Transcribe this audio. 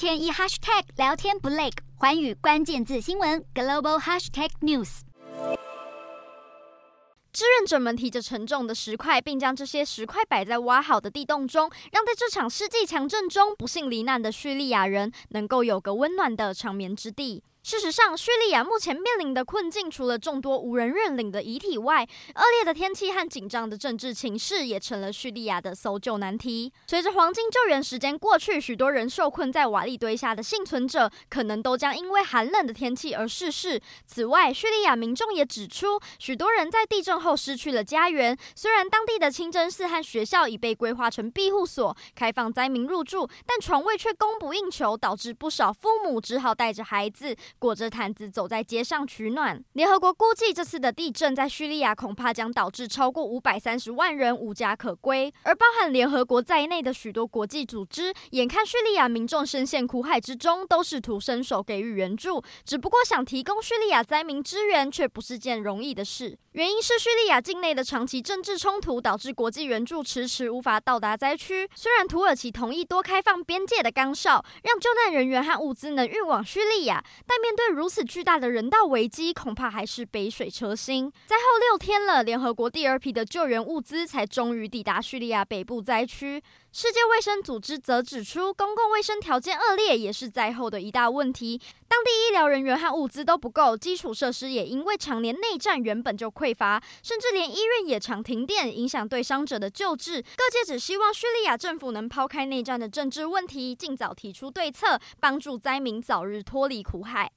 天一 hashtag 聊天不累，环宇关键字新闻 global hashtag news。志愿者们提着沉重的石块，并将这些石块摆在挖好的地洞中，让在这场世纪强震中不幸罹难的叙利亚人能够有个温暖的长眠之地。事实上，叙利亚目前面临的困境，除了众多无人认领的遗体外，恶劣的天气和紧张的政治情势也成了叙利亚的搜救难题。随着黄金救援时间过去，许多人受困在瓦砾堆下的幸存者，可能都将因为寒冷的天气而逝世。此外，叙利亚民众也指出，许多人在地震后失去了家园。虽然当地的清真寺和学校已被规划成庇护所，开放灾民入住，但床位却供不应求，导致不少父母只好带着孩子。裹着毯子走在街上取暖。联合国估计，这次的地震在叙利亚恐怕将导致超过五百三十万人无家可归，而包含联合国在内的许多国际组织，眼看叙利亚民众深陷苦海之中，都试图伸手给予援助。只不过，想提供叙利亚灾民支援，却不是件容易的事。原因是叙利亚境内的长期政治冲突，导致国际援助迟迟无法到达灾区。虽然土耳其同意多开放边界的岗哨，让救难人员和物资能运往叙利亚，但面对如此巨大的人道危机，恐怕还是杯水车薪。灾后六天了，联合国第二批的救援物资才终于抵达叙利亚北部灾区。世界卫生组织则指出，公共卫生条件恶劣也是灾后的一大问题。当地医疗人员和物资都不够，基础设施也因为常年内战原本就匮乏，甚至连医院也常停电，影响对伤者的救治。各界只希望叙利亚政府能抛开内战的政治问题，尽早提出对策，帮助灾民早日脱离苦海。